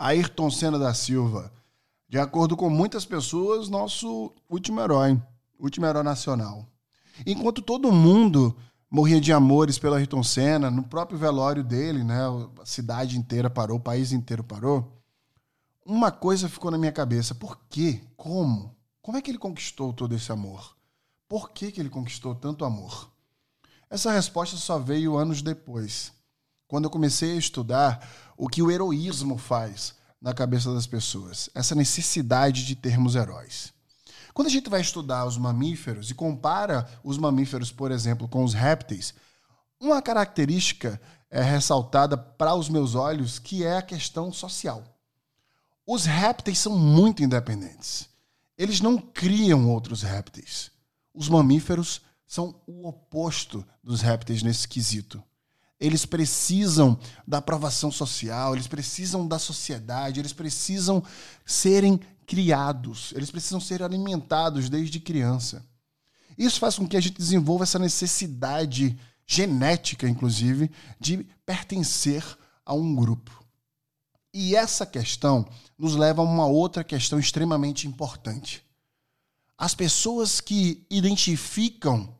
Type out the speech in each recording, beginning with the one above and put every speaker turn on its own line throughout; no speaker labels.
Ayrton Senna da Silva. De acordo com muitas pessoas, nosso último herói, último herói nacional. Enquanto todo mundo morria de amores pelo Ayrton Senna, no próprio velório dele, né, a cidade inteira parou, o país inteiro parou. Uma coisa ficou na minha cabeça: por quê? Como? Como é que ele conquistou todo esse amor? Por que, que ele conquistou tanto amor? Essa resposta só veio anos depois, quando eu comecei a estudar o que o heroísmo faz na cabeça das pessoas, essa necessidade de termos heróis. Quando a gente vai estudar os mamíferos e compara os mamíferos, por exemplo, com os répteis, uma característica é ressaltada para os meus olhos que é a questão social. Os répteis são muito independentes. Eles não criam outros répteis. Os mamíferos são o oposto dos répteis nesse quesito. Eles precisam da aprovação social, eles precisam da sociedade, eles precisam serem criados, eles precisam ser alimentados desde criança. Isso faz com que a gente desenvolva essa necessidade genética, inclusive, de pertencer a um grupo. E essa questão nos leva a uma outra questão extremamente importante. As pessoas que identificam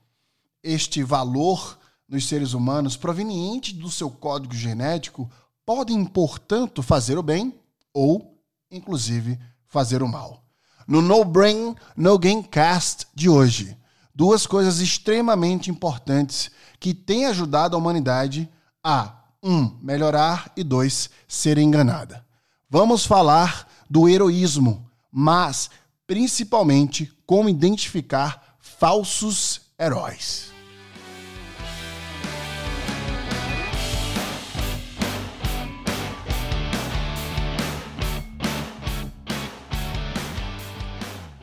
este valor nos seres humanos proveniente do seu código genético podem, portanto, fazer o bem ou, inclusive, fazer o mal. No No Brain, No Game Cast de hoje, duas coisas extremamente importantes que têm ajudado a humanidade a um, melhorar e dois, ser enganada. Vamos falar do heroísmo, mas principalmente como identificar falsos heróis.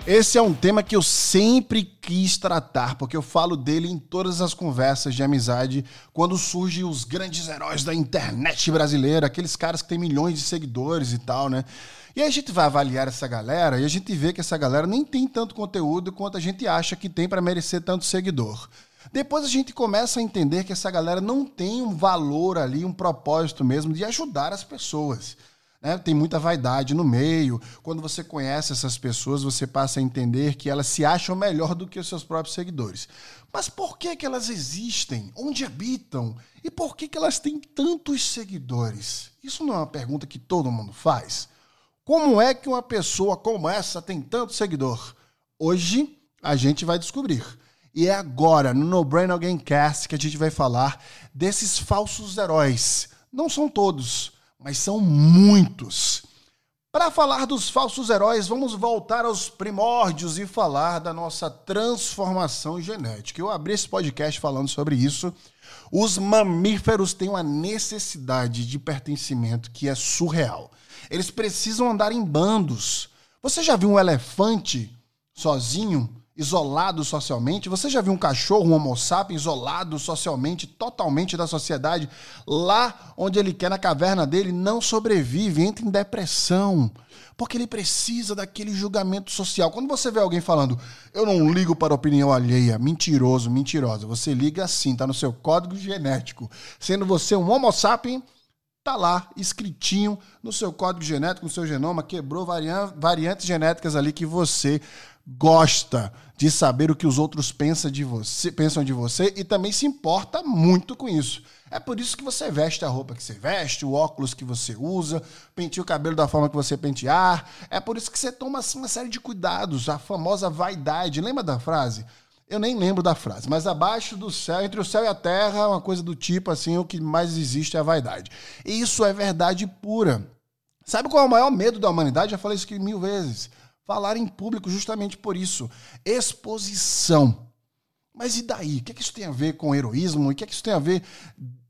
Esse é um tema que eu sempre quis tratar, porque eu falo dele em todas as conversas de amizade, quando surgem os grandes heróis da internet brasileira, aqueles caras que têm milhões de seguidores e tal, né? E a gente vai avaliar essa galera e a gente vê que essa galera nem tem tanto conteúdo quanto a gente acha que tem para merecer tanto seguidor. Depois a gente começa a entender que essa galera não tem um valor ali, um propósito mesmo de ajudar as pessoas. Né? Tem muita vaidade no meio. Quando você conhece essas pessoas, você passa a entender que elas se acham melhor do que os seus próprios seguidores. Mas por que, que elas existem? Onde habitam? E por que, que elas têm tantos seguidores? Isso não é uma pergunta que todo mundo faz? Como é que uma pessoa como essa tem tanto seguidor? Hoje a gente vai descobrir. E é agora, no No Brain Again Cast, que a gente vai falar desses falsos heróis. Não são todos mas são muitos. Para falar dos falsos heróis, vamos voltar aos primórdios e falar da nossa transformação genética. Eu abri esse podcast falando sobre isso. Os mamíferos têm uma necessidade de pertencimento que é surreal. Eles precisam andar em bandos. Você já viu um elefante sozinho? Isolado socialmente. Você já viu um cachorro, um homo sapiens, isolado socialmente, totalmente da sociedade? Lá onde ele quer, na caverna dele, não sobrevive, entra em depressão. Porque ele precisa daquele julgamento social. Quando você vê alguém falando, eu não ligo para a opinião alheia, mentiroso, mentirosa, você liga assim, tá no seu código genético. Sendo você um homo sapiens, tá lá, escritinho no seu código genético, no seu genoma, quebrou variantes genéticas ali que você gosta de saber o que os outros pensam de você, pensam de você e também se importa muito com isso. É por isso que você veste a roupa que você veste, o óculos que você usa, penteia o cabelo da forma que você pentear. É por isso que você toma assim, uma série de cuidados, a famosa vaidade. Lembra da frase? Eu nem lembro da frase, mas abaixo do céu, entre o céu e a terra, uma coisa do tipo assim, o que mais existe é a vaidade. E isso é verdade pura. Sabe qual é o maior medo da humanidade? Já falei isso aqui mil vezes falar em público justamente por isso. Exposição. Mas e daí? O que, é que isso tem a ver com heroísmo? E o que, é que isso tem a ver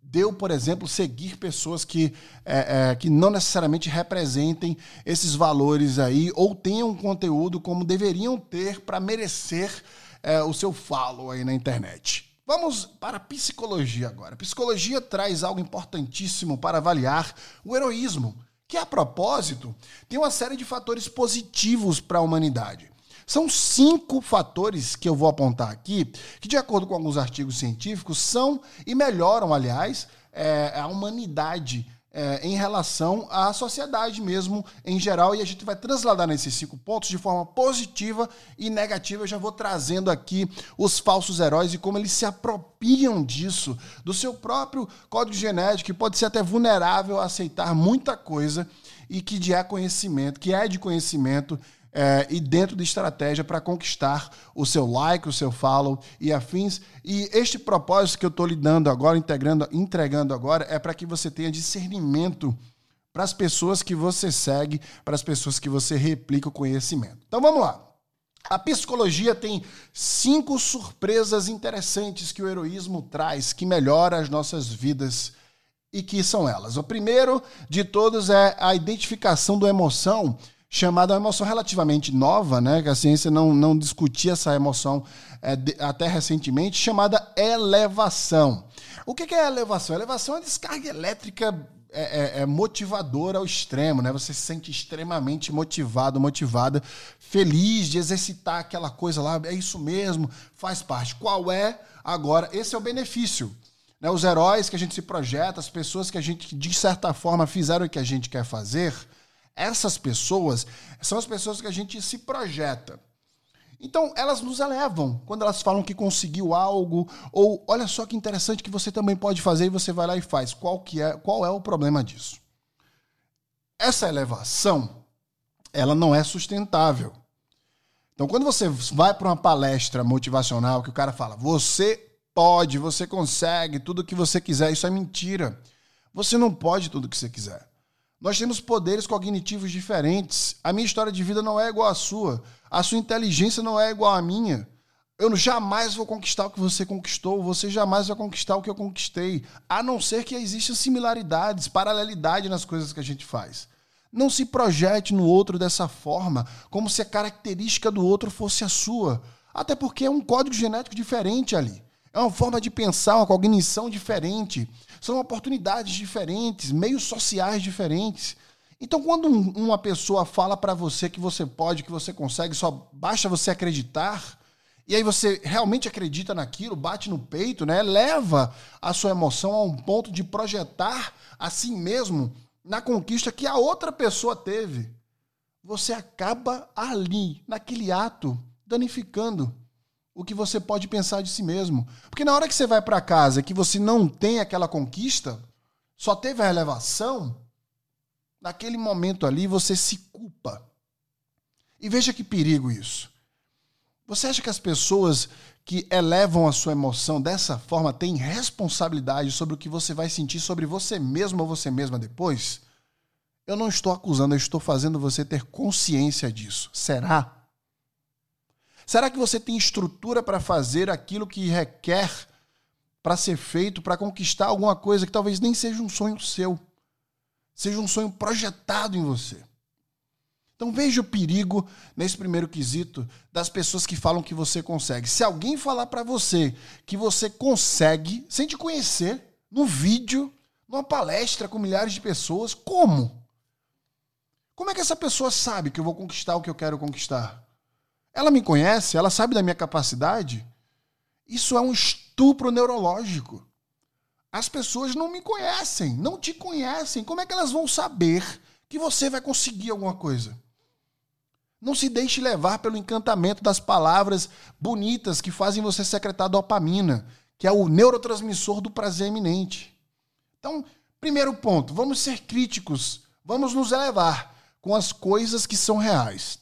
de eu, por exemplo, seguir pessoas que, é, é, que não necessariamente representem esses valores aí ou tenham conteúdo como deveriam ter para merecer é, o seu follow aí na internet? Vamos para a psicologia agora. A psicologia traz algo importantíssimo para avaliar o heroísmo que a propósito tem uma série de fatores positivos para a humanidade. São cinco fatores que eu vou apontar aqui, que, de acordo com alguns artigos científicos, são e melhoram, aliás, é, a humanidade é, em relação à sociedade mesmo em geral, e a gente vai transladar nesses cinco pontos de forma positiva e negativa. Eu já vou trazendo aqui os falsos heróis e como eles se apropriam disso, do seu próprio código genético, que pode ser até vulnerável a aceitar muita coisa e que é conhecimento, que é de conhecimento é, e dentro de estratégia para conquistar o seu like, o seu follow e afins. E este propósito que eu estou lhe dando agora, integrando, entregando agora, é para que você tenha discernimento para as pessoas que você segue, para as pessoas que você replica o conhecimento. Então vamos lá. A psicologia tem cinco surpresas interessantes que o heroísmo traz, que melhora as nossas vidas e que são elas. O primeiro de todos é a identificação da emoção chamada uma emoção relativamente nova, né, que a ciência não, não discutia essa emoção é, de, até recentemente, chamada elevação. O que, que é elevação? Elevação é descarga elétrica é, é, é, motivadora ao extremo, né? Você se sente extremamente motivado, motivada, feliz de exercitar aquela coisa lá, é isso mesmo, faz parte. Qual é agora? Esse é o benefício. Né? Os heróis que a gente se projeta, as pessoas que a gente, de certa forma, fizeram o que a gente quer fazer, essas pessoas são as pessoas que a gente se projeta. Então, elas nos elevam quando elas falam que conseguiu algo, ou olha só que interessante que você também pode fazer e você vai lá e faz. Qual, que é, qual é o problema disso? Essa elevação, ela não é sustentável. Então, quando você vai para uma palestra motivacional que o cara fala, você pode, você consegue, tudo que você quiser, isso é mentira. Você não pode tudo que você quiser. Nós temos poderes cognitivos diferentes. A minha história de vida não é igual à sua. A sua inteligência não é igual à minha. Eu jamais vou conquistar o que você conquistou, você jamais vai conquistar o que eu conquistei, a não ser que existam similaridades, paralelidade nas coisas que a gente faz. Não se projete no outro dessa forma, como se a característica do outro fosse a sua. Até porque é um código genético diferente ali. É uma forma de pensar, uma cognição diferente. São oportunidades diferentes, meios sociais diferentes. Então, quando uma pessoa fala para você que você pode, que você consegue, só basta você acreditar, e aí você realmente acredita naquilo, bate no peito, né? Leva a sua emoção a um ponto de projetar a si mesmo na conquista que a outra pessoa teve. Você acaba ali, naquele ato, danificando o que você pode pensar de si mesmo. Porque na hora que você vai para casa que você não tem aquela conquista, só teve a elevação, naquele momento ali você se culpa. E veja que perigo isso. Você acha que as pessoas que elevam a sua emoção dessa forma têm responsabilidade sobre o que você vai sentir sobre você mesmo ou você mesma depois? Eu não estou acusando, eu estou fazendo você ter consciência disso. Será? Será que você tem estrutura para fazer aquilo que requer para ser feito, para conquistar alguma coisa que talvez nem seja um sonho seu, seja um sonho projetado em você? Então veja o perigo nesse primeiro quesito das pessoas que falam que você consegue. Se alguém falar para você que você consegue, sem te conhecer, no vídeo, numa palestra com milhares de pessoas, como? Como é que essa pessoa sabe que eu vou conquistar o que eu quero conquistar? Ela me conhece, ela sabe da minha capacidade. Isso é um estupro neurológico. As pessoas não me conhecem, não te conhecem. Como é que elas vão saber que você vai conseguir alguma coisa? Não se deixe levar pelo encantamento das palavras bonitas que fazem você secretar dopamina, que é o neurotransmissor do prazer iminente. Então, primeiro ponto, vamos ser críticos, vamos nos elevar com as coisas que são reais.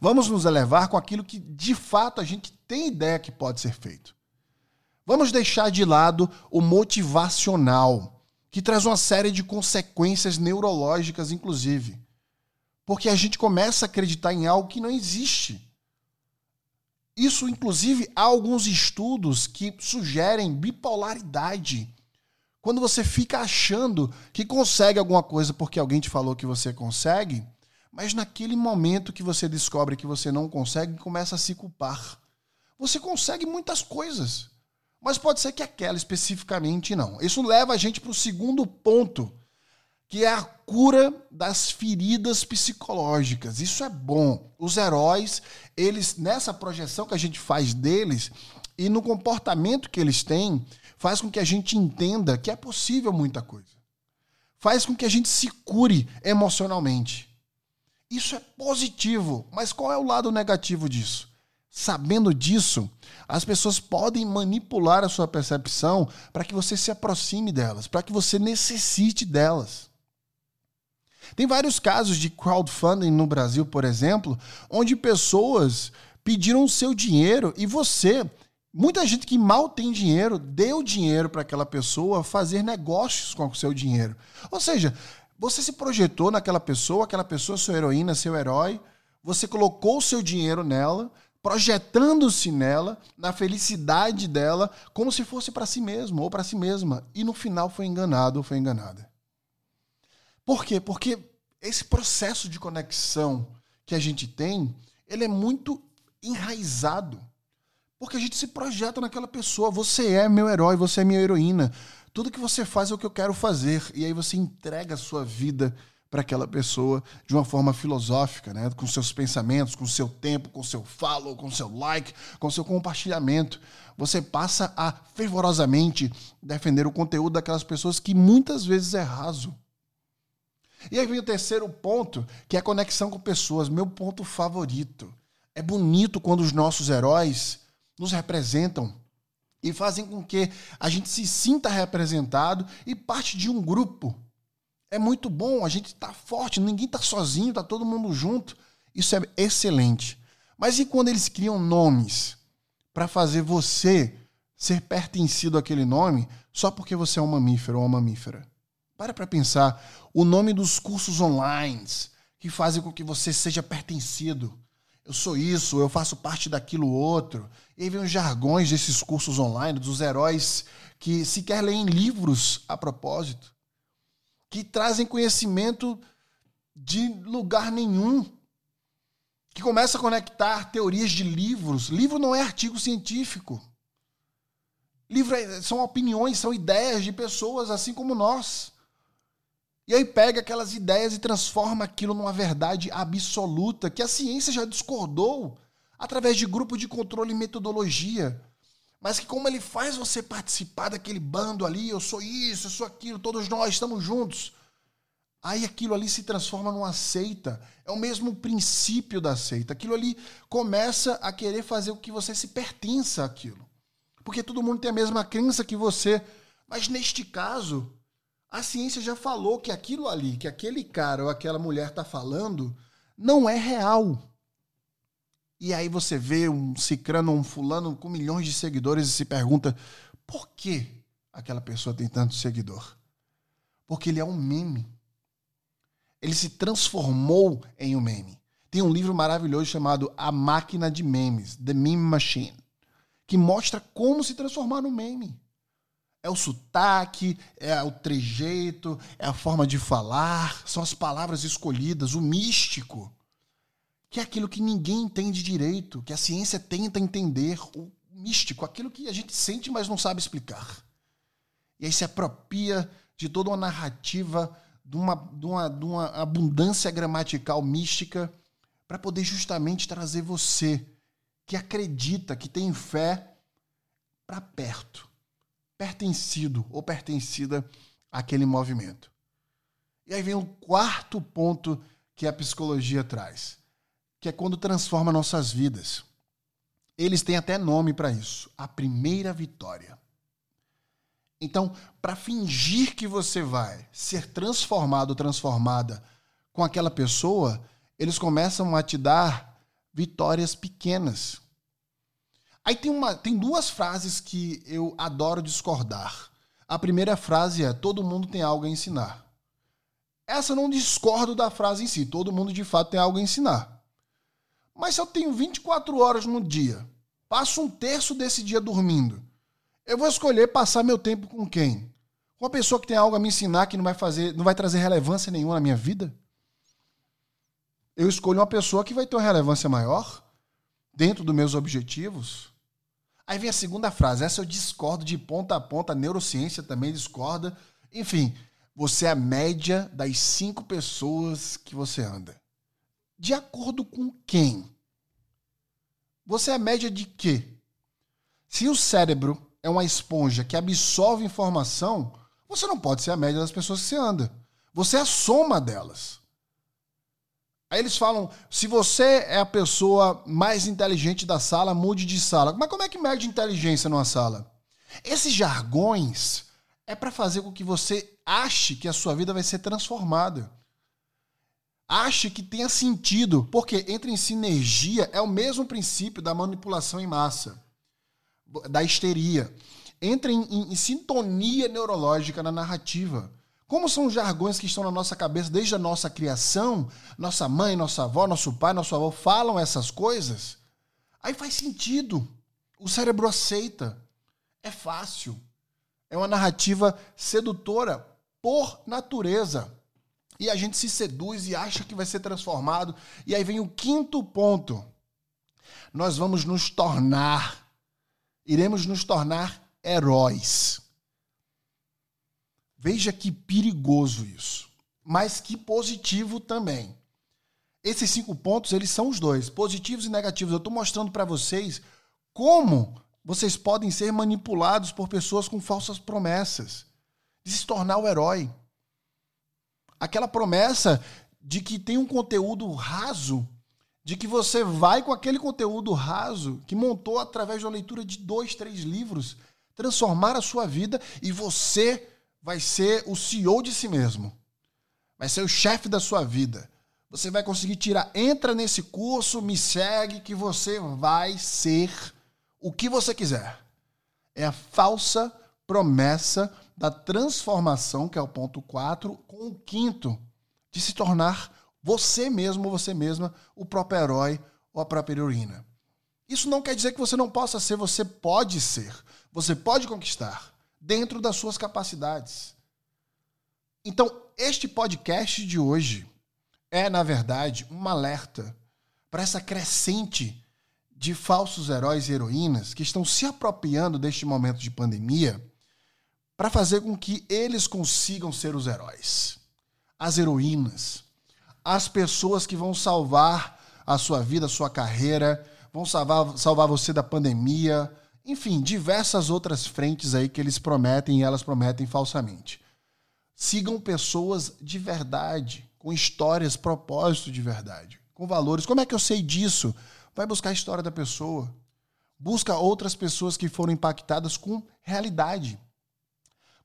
Vamos nos elevar com aquilo que de fato a gente tem ideia que pode ser feito. Vamos deixar de lado o motivacional, que traz uma série de consequências neurológicas, inclusive. Porque a gente começa a acreditar em algo que não existe. Isso, inclusive, há alguns estudos que sugerem bipolaridade. Quando você fica achando que consegue alguma coisa porque alguém te falou que você consegue, mas naquele momento que você descobre que você não consegue, começa a se culpar. Você consegue muitas coisas, mas pode ser que aquela especificamente não. Isso leva a gente para o segundo ponto, que é a cura das feridas psicológicas. Isso é bom. Os heróis, eles nessa projeção que a gente faz deles e no comportamento que eles têm, faz com que a gente entenda que é possível muita coisa faz com que a gente se cure emocionalmente. Isso é positivo, mas qual é o lado negativo disso? Sabendo disso, as pessoas podem manipular a sua percepção para que você se aproxime delas, para que você necessite delas. Tem vários casos de crowdfunding no Brasil, por exemplo, onde pessoas pediram o seu dinheiro e você, muita gente que mal tem dinheiro, deu dinheiro para aquela pessoa fazer negócios com o seu dinheiro. Ou seja, você se projetou naquela pessoa, aquela pessoa sua heroína, seu herói, você colocou o seu dinheiro nela, projetando-se nela, na felicidade dela, como se fosse para si mesmo ou para si mesma, e no final foi enganado ou foi enganada. Por quê? Porque esse processo de conexão que a gente tem, ele é muito enraizado. Porque a gente se projeta naquela pessoa. Você é meu herói, você é minha heroína. Tudo que você faz é o que eu quero fazer. E aí você entrega a sua vida para aquela pessoa de uma forma filosófica, né? com seus pensamentos, com seu tempo, com seu follow, com seu like, com seu compartilhamento. Você passa a fervorosamente defender o conteúdo daquelas pessoas que muitas vezes é raso. E aí vem o terceiro ponto, que é a conexão com pessoas, meu ponto favorito. É bonito quando os nossos heróis nos representam e fazem com que a gente se sinta representado e parte de um grupo. É muito bom, a gente está forte, ninguém está sozinho, está todo mundo junto. Isso é excelente. Mas e quando eles criam nomes para fazer você ser pertencido àquele nome só porque você é um mamífero ou uma mamífera? Para para pensar. O nome dos cursos online que fazem com que você seja pertencido. Eu sou isso, eu faço parte daquilo outro. E aí vem os jargões desses cursos online, dos heróis que sequer leem livros a propósito, que trazem conhecimento de lugar nenhum, que começa a conectar teorias de livros. Livro não é artigo científico. Livro é, são opiniões, são ideias de pessoas assim como nós. E aí pega aquelas ideias e transforma aquilo numa verdade absoluta que a ciência já discordou através de grupo de controle e metodologia. Mas que como ele faz você participar daquele bando ali, eu sou isso, eu sou aquilo, todos nós estamos juntos. Aí aquilo ali se transforma numa seita. É o mesmo princípio da seita. Aquilo ali começa a querer fazer o que você se pertença àquilo. Porque todo mundo tem a mesma crença que você. Mas neste caso, a ciência já falou que aquilo ali, que aquele cara ou aquela mulher está falando, não é real. E aí você vê um cicrano, um fulano com milhões de seguidores e se pergunta por que aquela pessoa tem tanto seguidor? Porque ele é um meme. Ele se transformou em um meme. Tem um livro maravilhoso chamado A Máquina de Memes, The Meme Machine, que mostra como se transformar no meme. É o sotaque, é o trejeito, é a forma de falar, são as palavras escolhidas, o místico, que é aquilo que ninguém entende direito, que a ciência tenta entender, o místico, aquilo que a gente sente, mas não sabe explicar. E aí se apropria de toda uma narrativa, de uma, de uma, de uma abundância gramatical mística, para poder justamente trazer você, que acredita, que tem fé, para perto pertencido ou pertencida àquele movimento. E aí vem o quarto ponto que a psicologia traz, que é quando transforma nossas vidas. Eles têm até nome para isso, a primeira vitória. Então, para fingir que você vai ser transformado ou transformada com aquela pessoa, eles começam a te dar vitórias pequenas. Aí tem, uma, tem duas frases que eu adoro discordar. A primeira frase é: todo mundo tem algo a ensinar. Essa eu não discordo da frase em si, todo mundo de fato tem algo a ensinar. Mas se eu tenho 24 horas no dia, passo um terço desse dia dormindo, eu vou escolher passar meu tempo com quem? Com uma pessoa que tem algo a me ensinar que não vai fazer, não vai trazer relevância nenhuma na minha vida? Eu escolho uma pessoa que vai ter uma relevância maior dentro dos meus objetivos. Aí vem a segunda frase. Essa eu discordo de ponta a ponta. A neurociência também discorda. Enfim, você é a média das cinco pessoas que você anda. De acordo com quem? Você é a média de quê? Se o cérebro é uma esponja que absorve informação, você não pode ser a média das pessoas que você anda. Você é a soma delas. Aí eles falam: se você é a pessoa mais inteligente da sala, mude de sala. Mas como é que mede inteligência numa sala? Esses jargões é para fazer com que você ache que a sua vida vai ser transformada. Ache que tenha sentido, porque entra em sinergia, é o mesmo princípio da manipulação em massa, da histeria. Entra em, em, em sintonia neurológica na narrativa. Como são jargões que estão na nossa cabeça desde a nossa criação, nossa mãe, nossa avó, nosso pai, nosso avô falam essas coisas, aí faz sentido. O cérebro aceita. É fácil. É uma narrativa sedutora por natureza. E a gente se seduz e acha que vai ser transformado. E aí vem o quinto ponto. Nós vamos nos tornar, iremos nos tornar heróis. Veja que perigoso isso, mas que positivo também. Esses cinco pontos, eles são os dois, positivos e negativos. Eu estou mostrando para vocês como vocês podem ser manipulados por pessoas com falsas promessas de se tornar o herói. Aquela promessa de que tem um conteúdo raso, de que você vai com aquele conteúdo raso que montou através da leitura de dois, três livros, transformar a sua vida e você vai ser o CEO de si mesmo. Vai ser o chefe da sua vida. Você vai conseguir tirar, entra nesse curso, me segue, que você vai ser o que você quiser. É a falsa promessa da transformação, que é o ponto 4, com o quinto, de se tornar você mesmo ou você mesma o próprio herói ou a própria heroína. Isso não quer dizer que você não possa ser, você pode ser. Você pode conquistar dentro das suas capacidades. Então, este podcast de hoje é, na verdade, um alerta para essa crescente de falsos heróis e heroínas que estão se apropriando deste momento de pandemia para fazer com que eles consigam ser os heróis, as heroínas, as pessoas que vão salvar a sua vida, a sua carreira, vão salvar, salvar você da pandemia, enfim, diversas outras frentes aí que eles prometem e elas prometem falsamente. Sigam pessoas de verdade, com histórias, propósito de verdade, com valores. Como é que eu sei disso? Vai buscar a história da pessoa. Busca outras pessoas que foram impactadas com realidade.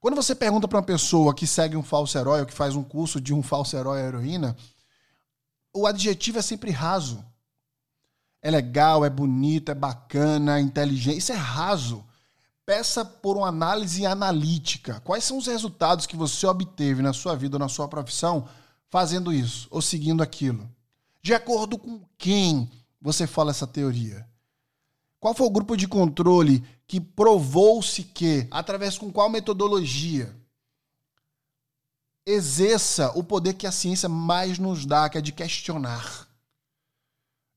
Quando você pergunta para uma pessoa que segue um falso herói ou que faz um curso de um falso herói ou heroína, o adjetivo é sempre raso é legal, é bonito, é bacana, é inteligente. Isso é raso. Peça por uma análise analítica. Quais são os resultados que você obteve na sua vida ou na sua profissão fazendo isso ou seguindo aquilo? De acordo com quem você fala essa teoria? Qual foi o grupo de controle que provou-se que, através com qual metodologia, exerça o poder que a ciência mais nos dá, que é de questionar?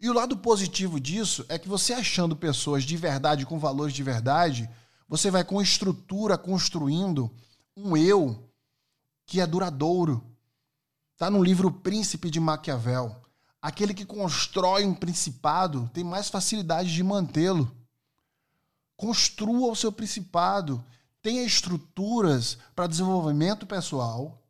E o lado positivo disso é que você achando pessoas de verdade, com valores de verdade, você vai com estrutura construindo um eu que é duradouro. Está no livro Príncipe de Maquiavel. Aquele que constrói um principado tem mais facilidade de mantê-lo. Construa o seu principado. Tenha estruturas para desenvolvimento pessoal.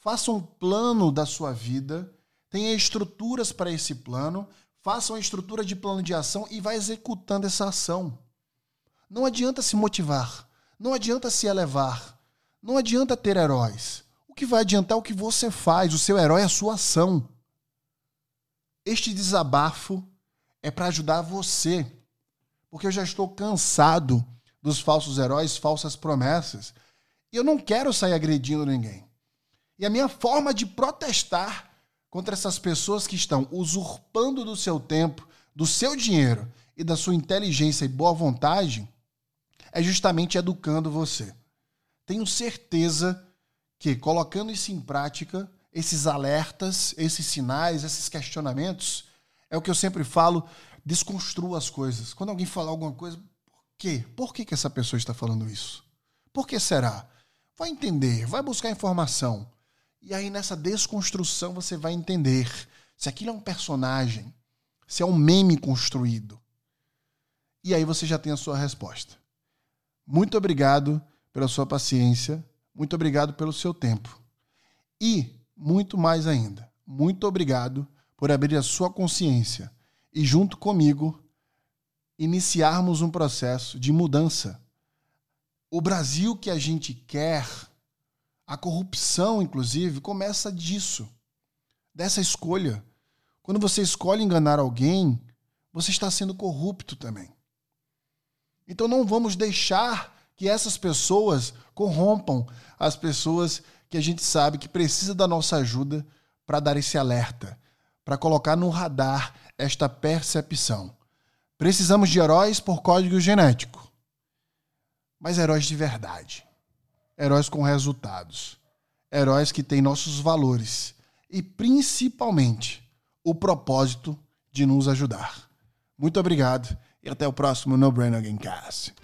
Faça um plano da sua vida. Tenha estruturas para esse plano faça uma estrutura de plano de ação e vá executando essa ação. Não adianta se motivar, não adianta se elevar, não adianta ter heróis. O que vai adiantar é o que você faz, o seu herói é a sua ação. Este desabafo é para ajudar você, porque eu já estou cansado dos falsos heróis, falsas promessas, e eu não quero sair agredindo ninguém. E a minha forma de protestar contra essas pessoas que estão usurpando do seu tempo, do seu dinheiro e da sua inteligência e boa vontade, é justamente educando você. Tenho certeza que colocando isso em prática, esses alertas, esses sinais, esses questionamentos, é o que eu sempre falo, desconstrua as coisas. Quando alguém falar alguma coisa, por quê? Por que, que essa pessoa está falando isso? Por que será? Vai entender, vai buscar informação. E aí, nessa desconstrução, você vai entender se aquilo é um personagem, se é um meme construído. E aí você já tem a sua resposta. Muito obrigado pela sua paciência, muito obrigado pelo seu tempo. E muito mais ainda. Muito obrigado por abrir a sua consciência e, junto comigo, iniciarmos um processo de mudança. O Brasil que a gente quer, a corrupção, inclusive, começa disso, dessa escolha. Quando você escolhe enganar alguém, você está sendo corrupto também. Então não vamos deixar que essas pessoas corrompam as pessoas que a gente sabe que precisa da nossa ajuda para dar esse alerta, para colocar no radar esta percepção. Precisamos de heróis por código genético, mas heróis de verdade, heróis com resultados, heróis que têm nossos valores e principalmente o propósito de nos ajudar. Muito obrigado e até o próximo No Brain Again Cast.